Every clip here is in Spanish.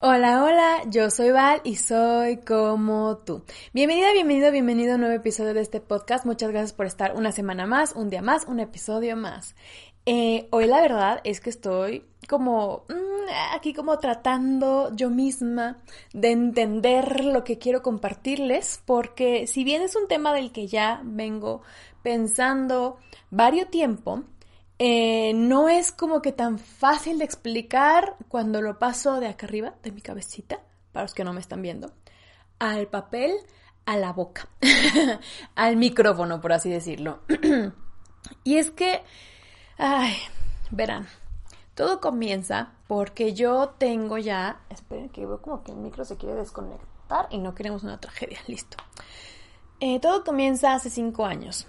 Hola, hola, yo soy Val y soy como tú. Bienvenida, bienvenido, bienvenido a un nuevo episodio de este podcast. Muchas gracias por estar una semana más, un día más, un episodio más. Eh, hoy la verdad es que estoy como mm, aquí como tratando yo misma de entender lo que quiero compartirles porque si bien es un tema del que ya vengo pensando varios tiempo, eh, no es como que tan fácil de explicar cuando lo paso de acá arriba, de mi cabecita, para los que no me están viendo, al papel, a la boca, al micrófono, por así decirlo. y es que Ay, verán, todo comienza porque yo tengo ya, esperen que veo como que el micro se quiere desconectar y no queremos una tragedia, listo. Eh, todo comienza hace cinco años,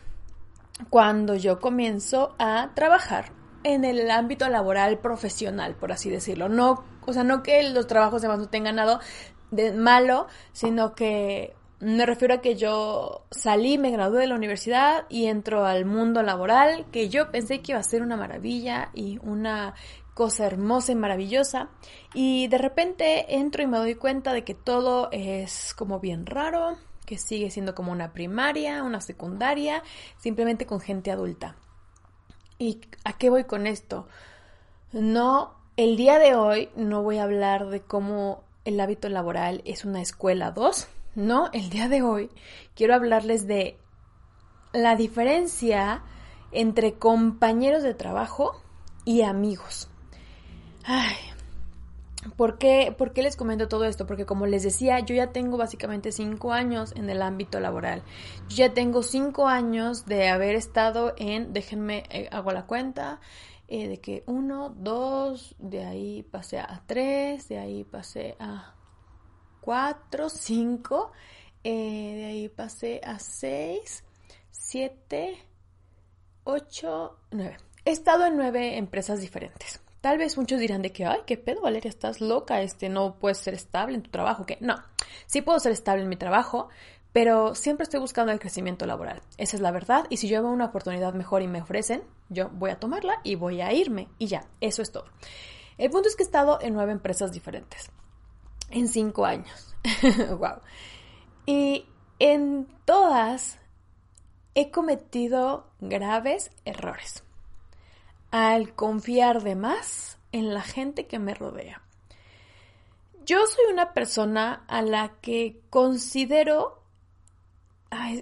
cuando yo comienzo a trabajar en el ámbito laboral profesional, por así decirlo. No, o sea, no que los trabajos demás no tengan nada de malo, sino que me refiero a que yo salí, me gradué de la universidad y entro al mundo laboral, que yo pensé que iba a ser una maravilla y una cosa hermosa y maravillosa. Y de repente entro y me doy cuenta de que todo es como bien raro, que sigue siendo como una primaria, una secundaria, simplemente con gente adulta. ¿Y a qué voy con esto? No, el día de hoy no voy a hablar de cómo el hábito laboral es una escuela 2 no, el día de hoy quiero hablarles de la diferencia entre compañeros de trabajo y amigos. Ay, ¿por qué, ¿por qué les comento todo esto? Porque como les decía, yo ya tengo básicamente cinco años en el ámbito laboral. Yo ya tengo cinco años de haber estado en, déjenme, eh, hago la cuenta, eh, de que uno, dos, de ahí pasé a tres, de ahí pasé a 4, 5, eh, de ahí pasé a 6, 7, 8, 9. He estado en nueve empresas diferentes. Tal vez muchos dirán de que, ay, qué pedo, Valeria, estás loca, este, no puedes ser estable en tu trabajo, que no, sí puedo ser estable en mi trabajo, pero siempre estoy buscando el crecimiento laboral. Esa es la verdad, y si yo veo una oportunidad mejor y me ofrecen, yo voy a tomarla y voy a irme, y ya, eso es todo. El punto es que he estado en nueve empresas diferentes en cinco años. wow. Y en todas he cometido graves errores al confiar de más en la gente que me rodea. Yo soy una persona a la que considero...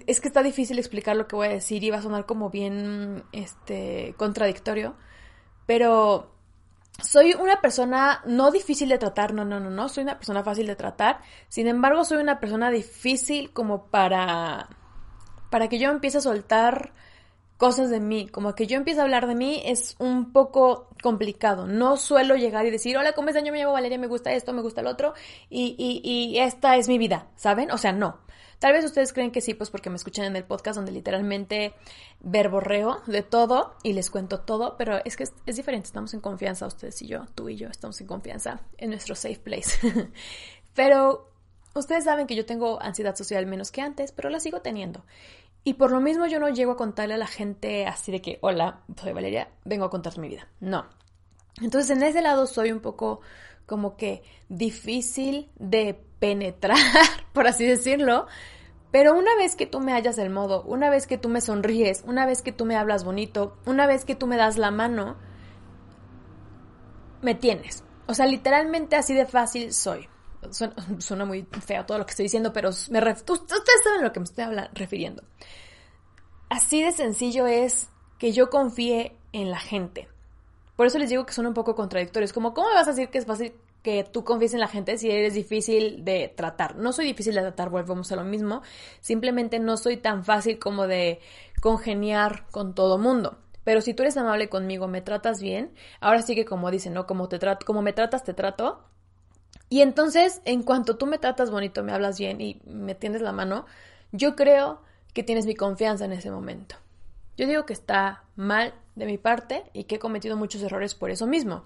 es que está difícil explicar lo que voy a decir y va a sonar como bien este, contradictorio, pero soy una persona no difícil de tratar, no, no, no, no, soy una persona fácil de tratar. Sin embargo, soy una persona difícil como para para que yo empiece a soltar cosas de mí, como que yo empiece a hablar de mí es un poco complicado. No suelo llegar y decir, hola, ¿cómo están? Yo me llamo Valeria, me gusta esto, me gusta el otro, y, y, y esta es mi vida, ¿saben? O sea, no. Tal vez ustedes creen que sí, pues porque me escuchan en el podcast donde literalmente verborreo de todo y les cuento todo, pero es que es, diferente, estamos en confianza ustedes y yo, tú y yo estamos en confianza en nuestro safe place. pero ustedes saben que yo tengo ansiedad social menos que antes, pero la sigo teniendo. Y por lo mismo yo no llego a contarle a la gente así de que, hola, soy Valeria, vengo a contar mi vida. No. Entonces en ese lado soy un poco como que difícil de penetrar, por así decirlo. Pero una vez que tú me hallas el modo, una vez que tú me sonríes, una vez que tú me hablas bonito, una vez que tú me das la mano, me tienes. O sea, literalmente así de fácil soy. Suena, muy feo todo lo que estoy diciendo, pero me ustedes saben a lo que me estoy refiriendo. Así de sencillo es que yo confíe en la gente. Por eso les digo que son un poco contradictorios. Como, ¿cómo me vas a decir que es fácil que tú confíes en la gente si eres difícil de tratar? No soy difícil de tratar, volvemos a lo mismo. Simplemente no soy tan fácil como de congeniar con todo mundo. Pero si tú eres amable conmigo, me tratas bien, ahora sí que como dicen, ¿no? Como, te trato, como me tratas, te trato. Y entonces, en cuanto tú me tratas bonito, me hablas bien y me tiendes la mano, yo creo que tienes mi confianza en ese momento. Yo digo que está mal de mi parte y que he cometido muchos errores por eso mismo.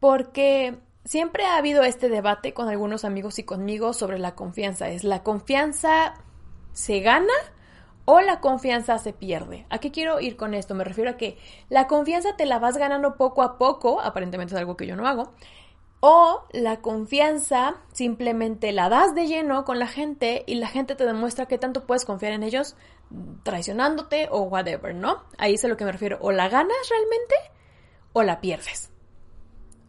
Porque siempre ha habido este debate con algunos amigos y conmigo sobre la confianza. ¿Es la confianza se gana o la confianza se pierde? ¿A qué quiero ir con esto? Me refiero a que la confianza te la vas ganando poco a poco, aparentemente es algo que yo no hago, o la confianza simplemente la das de lleno con la gente y la gente te demuestra que tanto puedes confiar en ellos traicionándote o whatever, ¿no? Ahí es a lo que me refiero. O la ganas realmente o la pierdes.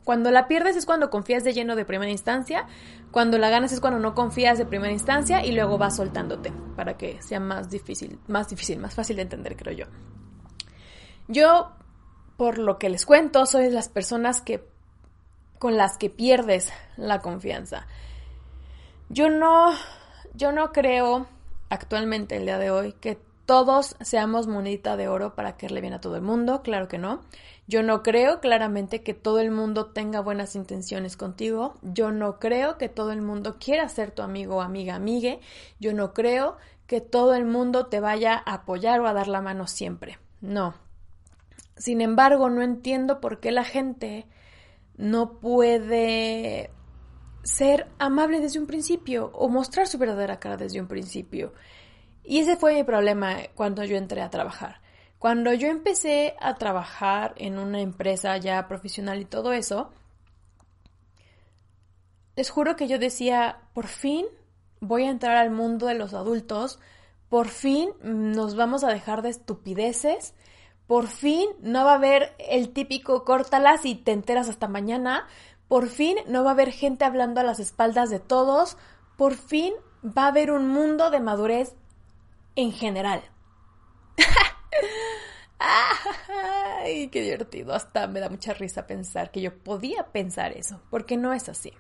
Cuando la pierdes es cuando confías de lleno de primera instancia, cuando la ganas es cuando no confías de primera instancia y luego vas soltándote para que sea más difícil, más difícil, más fácil de entender, creo yo. Yo, por lo que les cuento, soy de las personas que con las que pierdes la confianza. Yo no, yo no creo actualmente, el día de hoy, que todos seamos monedita de oro para quererle bien a todo el mundo, claro que no. Yo no creo claramente que todo el mundo tenga buenas intenciones contigo. Yo no creo que todo el mundo quiera ser tu amigo, amiga, amigue. Yo no creo que todo el mundo te vaya a apoyar o a dar la mano siempre. No. Sin embargo, no entiendo por qué la gente no puede ser amable desde un principio o mostrar su verdadera cara desde un principio. Y ese fue mi problema cuando yo entré a trabajar. Cuando yo empecé a trabajar en una empresa ya profesional y todo eso, les juro que yo decía, por fin voy a entrar al mundo de los adultos, por fin nos vamos a dejar de estupideces, por fin no va a haber el típico córtalas y te enteras hasta mañana, por fin no va a haber gente hablando a las espaldas de todos. Por fin va a haber un mundo de madurez en general. ¡Ay, qué divertido! Hasta me da mucha risa pensar que yo podía pensar eso, porque no es así.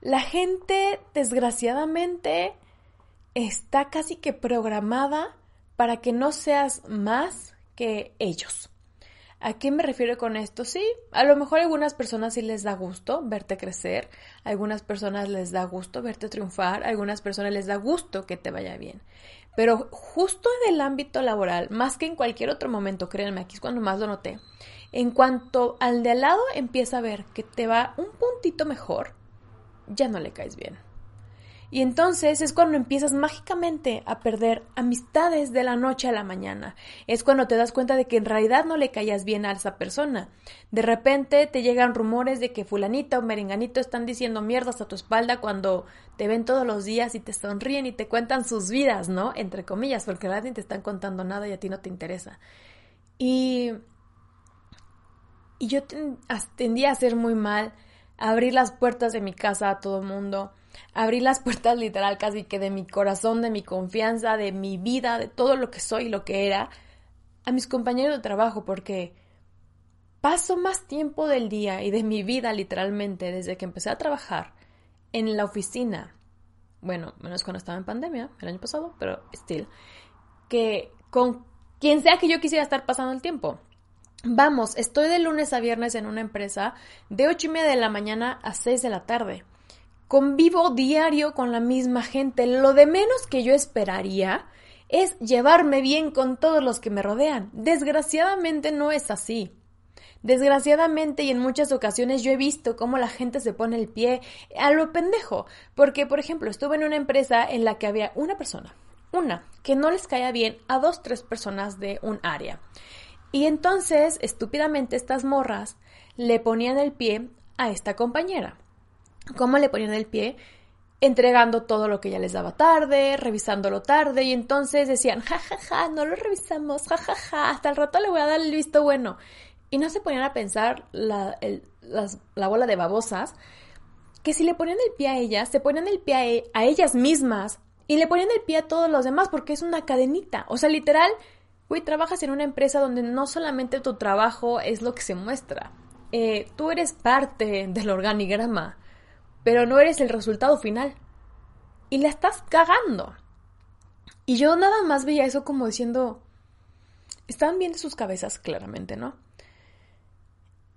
La gente, desgraciadamente, está casi que programada para que no seas más que ellos. ¿A qué me refiero con esto? Sí, a lo mejor a algunas personas sí les da gusto verte crecer, a algunas personas les da gusto verte triunfar, a algunas personas les da gusto que te vaya bien. Pero justo en el ámbito laboral, más que en cualquier otro momento, créanme, aquí es cuando más lo noté, en cuanto al de al lado empieza a ver que te va un puntito mejor, ya no le caes bien. Y entonces es cuando empiezas mágicamente a perder amistades de la noche a la mañana. Es cuando te das cuenta de que en realidad no le callas bien a esa persona. De repente te llegan rumores de que fulanita o merenganito están diciendo mierdas a tu espalda cuando te ven todos los días y te sonríen y te cuentan sus vidas, ¿no? Entre comillas, porque nadie te están contando nada y a ti no te interesa. Y, y yo tendía a ser muy mal, a abrir las puertas de mi casa a todo mundo abrí las puertas literal casi que de mi corazón, de mi confianza, de mi vida, de todo lo que soy y lo que era, a mis compañeros de trabajo, porque paso más tiempo del día y de mi vida literalmente desde que empecé a trabajar en la oficina, bueno, menos cuando estaba en pandemia, el año pasado, pero still, que con quien sea que yo quisiera estar pasando el tiempo. Vamos, estoy de lunes a viernes en una empresa de ocho y media de la mañana a 6 de la tarde. Convivo diario con la misma gente. Lo de menos que yo esperaría es llevarme bien con todos los que me rodean. Desgraciadamente no es así. Desgraciadamente y en muchas ocasiones yo he visto cómo la gente se pone el pie a lo pendejo. Porque, por ejemplo, estuve en una empresa en la que había una persona, una, que no les caía bien a dos, tres personas de un área. Y entonces, estúpidamente, estas morras le ponían el pie a esta compañera cómo le ponían el pie, entregando todo lo que ya les daba tarde, revisándolo tarde, y entonces decían, ja, ja, ja, no lo revisamos, ja, ja, ja, hasta el rato le voy a dar el visto bueno. Y no se ponían a pensar la, la bola de babosas, que si le ponían el pie a ellas, se ponían el pie a, e, a ellas mismas y le ponían el pie a todos los demás porque es una cadenita. O sea, literal, güey, trabajas en una empresa donde no solamente tu trabajo es lo que se muestra, eh, tú eres parte del organigrama pero no eres el resultado final. Y la estás cagando. Y yo nada más veía eso como diciendo, estaban bien de sus cabezas, claramente, ¿no?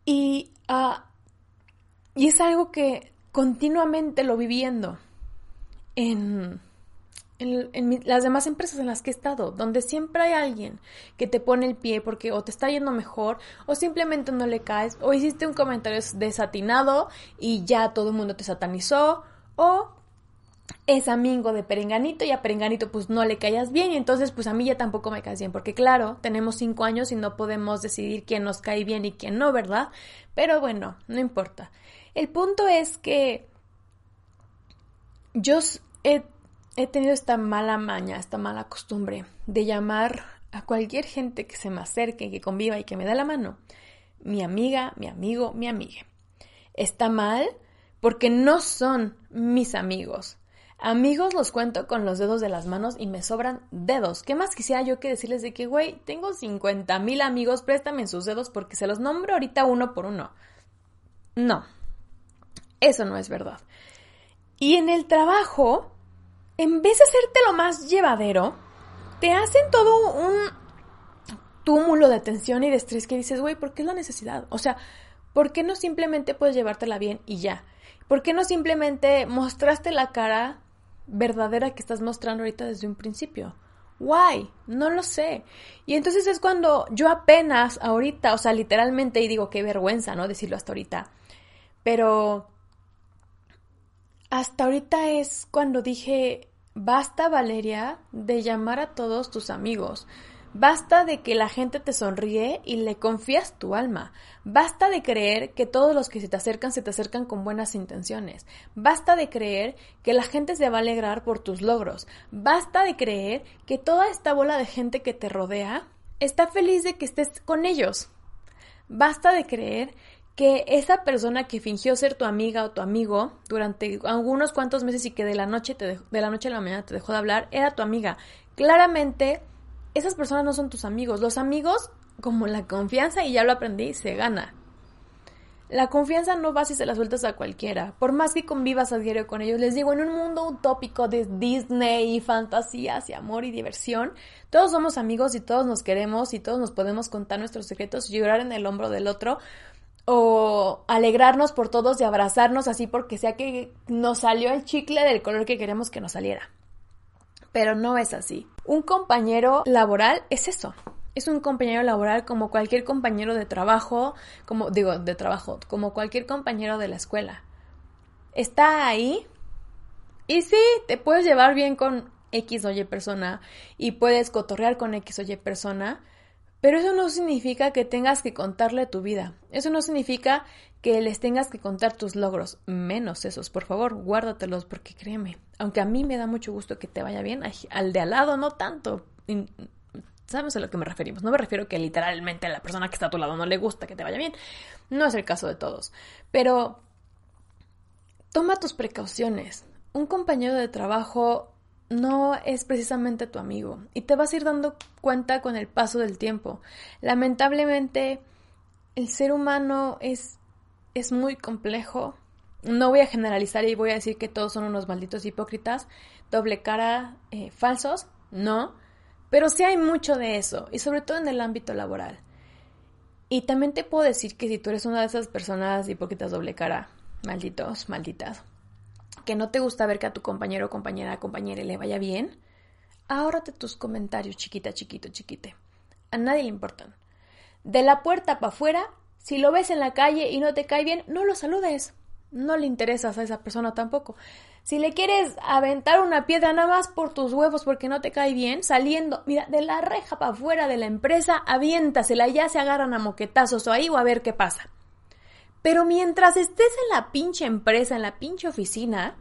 Y, uh, y es algo que continuamente lo viviendo en, en, las demás empresas en las que he estado, donde siempre hay alguien que te pone el pie porque o te está yendo mejor o simplemente no le caes o hiciste un comentario desatinado y ya todo el mundo te satanizó o es amigo de Perenganito y a Perenganito pues no le callas bien y entonces pues a mí ya tampoco me caes bien porque claro, tenemos cinco años y no podemos decidir quién nos cae bien y quién no, ¿verdad? Pero bueno, no importa. El punto es que yo he he tenido esta mala maña, esta mala costumbre de llamar a cualquier gente que se me acerque, que conviva y que me da la mano, mi amiga, mi amigo, mi amiga. Está mal porque no son mis amigos. Amigos los cuento con los dedos de las manos y me sobran dedos. ¿Qué más quisiera yo que decirles de que, güey, tengo 50 mil amigos, préstame sus dedos porque se los nombro ahorita uno por uno? No, eso no es verdad. Y en el trabajo, en vez de hacerte lo más llevadero, te hacen todo un túmulo de tensión y de estrés que dices, güey, ¿por qué es la necesidad? O sea, ¿por qué no simplemente puedes llevártela bien y ya? ¿Por qué no simplemente mostraste la cara verdadera que estás mostrando ahorita desde un principio? Why? No lo sé. Y entonces es cuando yo apenas ahorita, o sea, literalmente, y digo, qué vergüenza, ¿no? Decirlo hasta ahorita. Pero hasta ahorita es cuando dije, Basta, Valeria, de llamar a todos tus amigos. Basta de que la gente te sonríe y le confías tu alma. Basta de creer que todos los que se te acercan se te acercan con buenas intenciones. Basta de creer que la gente se va a alegrar por tus logros. Basta de creer que toda esta bola de gente que te rodea está feliz de que estés con ellos. Basta de creer que esa persona que fingió ser tu amiga o tu amigo durante algunos cuantos meses y que de la noche te de la noche a la mañana te dejó de hablar era tu amiga. Claramente esas personas no son tus amigos. Los amigos, como la confianza y ya lo aprendí, se gana. La confianza no va si se la sueltas a cualquiera. Por más que convivas a diario con ellos, les digo, en un mundo utópico de Disney y fantasías y amor y diversión, todos somos amigos y todos nos queremos y todos nos podemos contar nuestros secretos y llorar en el hombro del otro o alegrarnos por todos y abrazarnos así porque sea que nos salió el chicle del color que queremos que nos saliera. Pero no es así. Un compañero laboral es eso. Es un compañero laboral como cualquier compañero de trabajo, como digo, de trabajo, como cualquier compañero de la escuela. Está ahí y sí, te puedes llevar bien con X o Y persona y puedes cotorrear con X o Y persona, pero eso no significa que tengas que contarle tu vida. Eso no significa que les tengas que contar tus logros. Menos esos, por favor, guárdatelos porque créeme, aunque a mí me da mucho gusto que te vaya bien, al de al lado no tanto. Sabes a lo que me referimos. No me refiero que literalmente a la persona que está a tu lado no le gusta que te vaya bien. No es el caso de todos. Pero toma tus precauciones. Un compañero de trabajo no es precisamente tu amigo y te vas a ir dando cuenta con el paso del tiempo. Lamentablemente, el ser humano es, es muy complejo. No voy a generalizar y voy a decir que todos son unos malditos hipócritas, doble cara, eh, falsos, no, pero sí hay mucho de eso y sobre todo en el ámbito laboral. Y también te puedo decir que si tú eres una de esas personas hipócritas doble cara, malditos, malditas, que no te gusta ver que a tu compañero, compañera, compañera le vaya bien, ahórrate tus comentarios, chiquita, chiquito, chiquite. A nadie le importan. De la puerta para afuera, si lo ves en la calle y no te cae bien, no lo saludes. No le interesas a esa persona tampoco. Si le quieres aventar una piedra nada más por tus huevos porque no te cae bien, saliendo, mira, de la reja para afuera de la empresa, aviéntasela, ya se agarran a moquetazos o ahí o a ver qué pasa. Pero mientras estés en la pinche empresa, en la pinche oficina,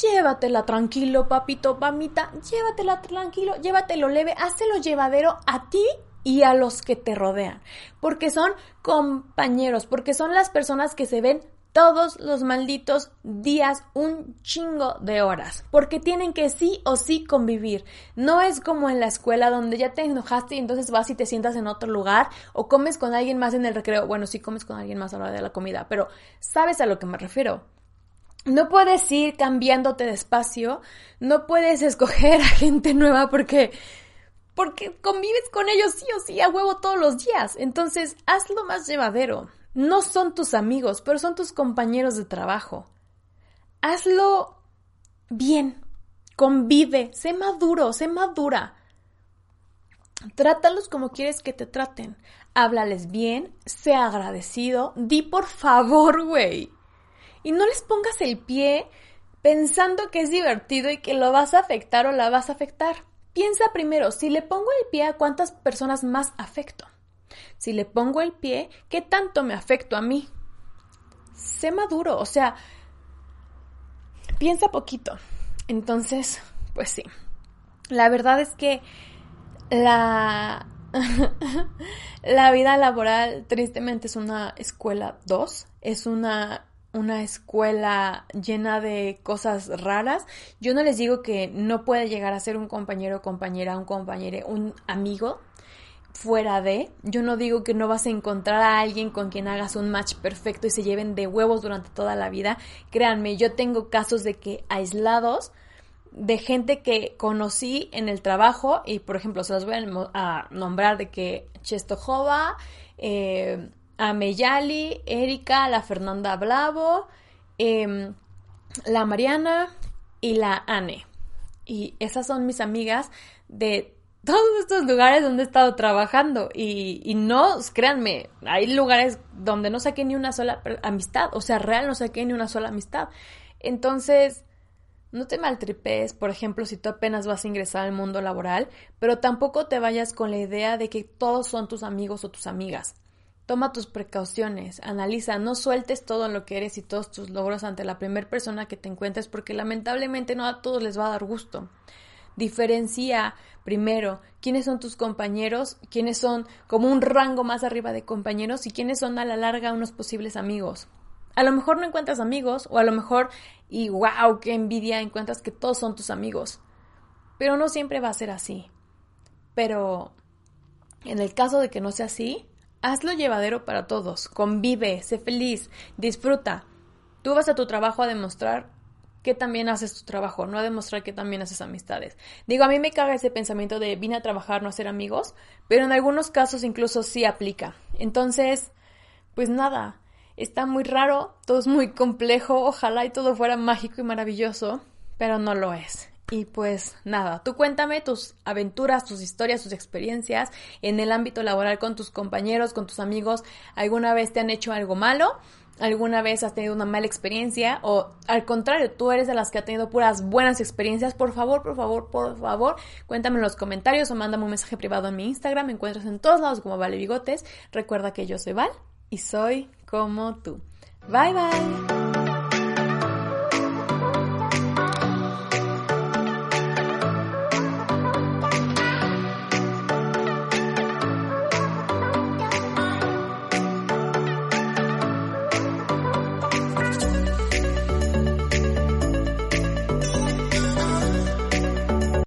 llévatela tranquilo, papito, mamita, llévatela tranquilo, llévatelo leve, hazlo llevadero a ti y a los que te rodean, porque son compañeros, porque son las personas que se ven todos los malditos días un chingo de horas, porque tienen que sí o sí convivir. No es como en la escuela donde ya te enojaste y entonces vas y te sientas en otro lugar o comes con alguien más en el recreo. Bueno, sí comes con alguien más a la hora de la comida, pero sabes a lo que me refiero. No puedes ir cambiándote de espacio, no puedes escoger a gente nueva porque porque convives con ellos sí o sí a huevo todos los días. Entonces, hazlo más llevadero no son tus amigos, pero son tus compañeros de trabajo. Hazlo bien, convive, sé maduro, sé madura. Trátalos como quieres que te traten. Háblales bien, sé agradecido, di por favor, güey. Y no les pongas el pie pensando que es divertido y que lo vas a afectar o la vas a afectar. Piensa primero, si le pongo el pie a cuántas personas más afecto. Si le pongo el pie, ¿qué tanto me afecto a mí? Sé maduro, o sea, piensa poquito. Entonces, pues sí. La verdad es que la, la vida laboral tristemente es una escuela 2, es una, una escuela llena de cosas raras. Yo no les digo que no puede llegar a ser un compañero compañera, un compañero, un amigo fuera de. Yo no digo que no vas a encontrar a alguien con quien hagas un match perfecto y se lleven de huevos durante toda la vida. Créanme, yo tengo casos de que aislados de gente que conocí en el trabajo y por ejemplo se los voy a nombrar de que Chestojova, eh, Ameyali, Erika, la Fernanda Blavo, em, la Mariana y la Anne. Y esas son mis amigas de todos estos lugares donde he estado trabajando. Y, y no, créanme, hay lugares donde no saqué ni una sola amistad. O sea, real no saqué ni una sola amistad. Entonces, no te maltripes, por ejemplo, si tú apenas vas a ingresar al mundo laboral, pero tampoco te vayas con la idea de que todos son tus amigos o tus amigas. Toma tus precauciones, analiza, no sueltes todo lo que eres y todos tus logros ante la primera persona que te encuentres porque lamentablemente no a todos les va a dar gusto. Diferencia primero quiénes son tus compañeros, quiénes son como un rango más arriba de compañeros y quiénes son a la larga unos posibles amigos. A lo mejor no encuentras amigos o a lo mejor, y wow, qué envidia, encuentras que todos son tus amigos. Pero no siempre va a ser así. Pero en el caso de que no sea así, hazlo llevadero para todos. Convive, sé feliz, disfruta. Tú vas a tu trabajo a demostrar que también haces tu trabajo, no a demostrar que también haces amistades. Digo, a mí me caga ese pensamiento de vine a trabajar, no a ser amigos, pero en algunos casos incluso sí aplica. Entonces, pues nada, Está muy raro, todo es muy complejo, ojalá y todo fuera mágico y maravilloso, pero no lo es. Y pues nada, tú cuéntame tus aventuras, tus historias, tus experiencias en el ámbito laboral con tus compañeros, con tus amigos. ¿Alguna vez te han hecho algo malo? ¿Alguna vez has tenido una mala experiencia? O al contrario, tú eres de las que ha tenido puras buenas experiencias. Por favor, por favor, por favor, cuéntame en los comentarios o mándame un mensaje privado en mi Instagram. Me encuentras en todos lados como Vale Bigotes. Recuerda que yo soy Val y soy como tú. Bye bye.